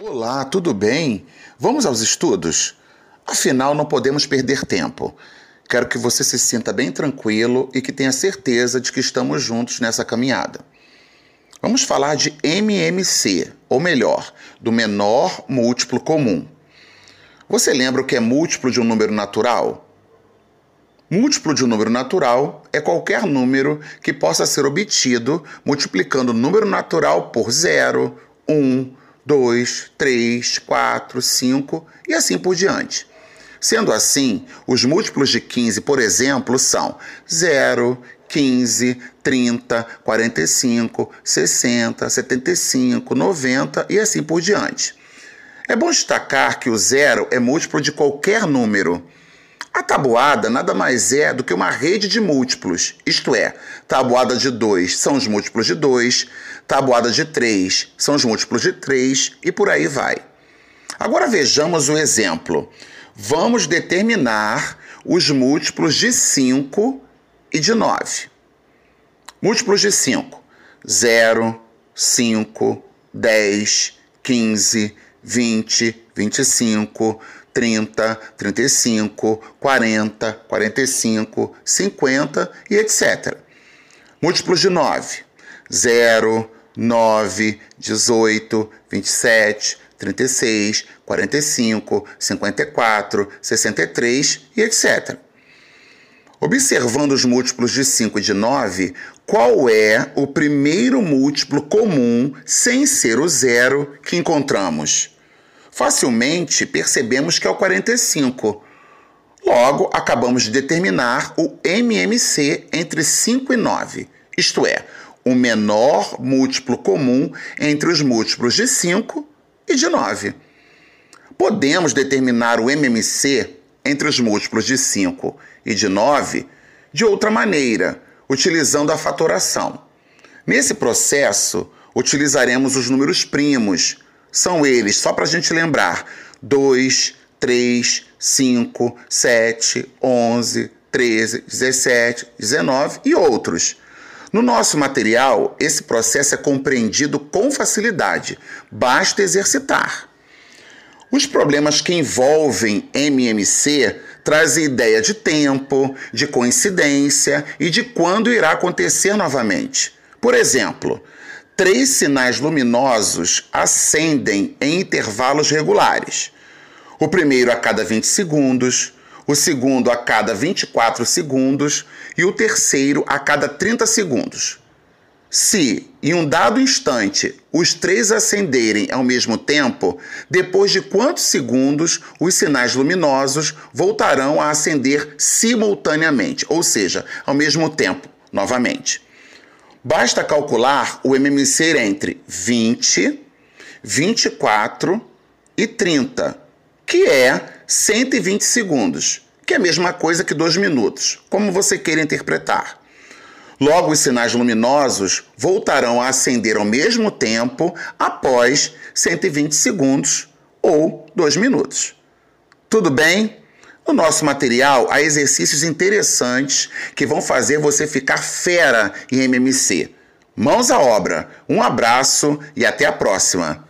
Olá, tudo bem? Vamos aos estudos? Afinal, não podemos perder tempo. Quero que você se sinta bem tranquilo e que tenha certeza de que estamos juntos nessa caminhada. Vamos falar de MMC, ou melhor, do menor múltiplo comum. Você lembra o que é múltiplo de um número natural? Múltiplo de um número natural é qualquer número que possa ser obtido multiplicando o número natural por 0, 1, 2, 3, 4, 5 e assim por diante. Sendo assim, os múltiplos de 15, por exemplo, são 0, 15, 30, 45, 60, 75, 90 e assim por diante. É bom destacar que o zero é múltiplo de qualquer número. A tabuada nada mais é do que uma rede de múltiplos, isto é, tabuada de 2 são os múltiplos de 2, tabuada de 3 são os múltiplos de 3 e por aí vai. Agora vejamos o exemplo. Vamos determinar os múltiplos de 5 e de 9. Múltiplos de 5: 0, 5, 10, 15, 20, 25, 30, 35, 40, 45, 50 e etc. Múltiplos de 9: 0, 9, 18, 27, 36, 45, 54, 63 e etc. Observando os múltiplos de 5 e de 9, qual é o primeiro múltiplo comum sem ser o zero que encontramos? Facilmente percebemos que é o 45. Logo, acabamos de determinar o MMC entre 5 e 9, isto é, o menor múltiplo comum entre os múltiplos de 5 e de 9. Podemos determinar o MMC entre os múltiplos de 5 e de 9 de outra maneira, utilizando a fatoração. Nesse processo, utilizaremos os números primos, são eles, só para a gente lembrar: 2, 3, 5, 7, 11, 13, 17, 19 e outros. No nosso material, esse processo é compreendido com facilidade, basta exercitar. Os problemas que envolvem MMC trazem ideia de tempo, de coincidência e de quando irá acontecer novamente. Por exemplo, três sinais luminosos acendem em intervalos regulares. O primeiro a cada 20 segundos, o segundo a cada 24 segundos e o terceiro a cada 30 segundos. Se, em um dado instante, os três acenderem ao mesmo tempo, depois de quantos segundos os sinais luminosos voltarão a acender simultaneamente, ou seja, ao mesmo tempo, novamente? Basta calcular o MMC entre 20, 24 e 30, que é 120 segundos, que é a mesma coisa que 2 minutos, como você queira interpretar. Logo, os sinais luminosos voltarão a acender ao mesmo tempo após 120 segundos ou 2 minutos. Tudo bem? No nosso material há exercícios interessantes que vão fazer você ficar fera em MMC. Mãos à obra, um abraço e até a próxima!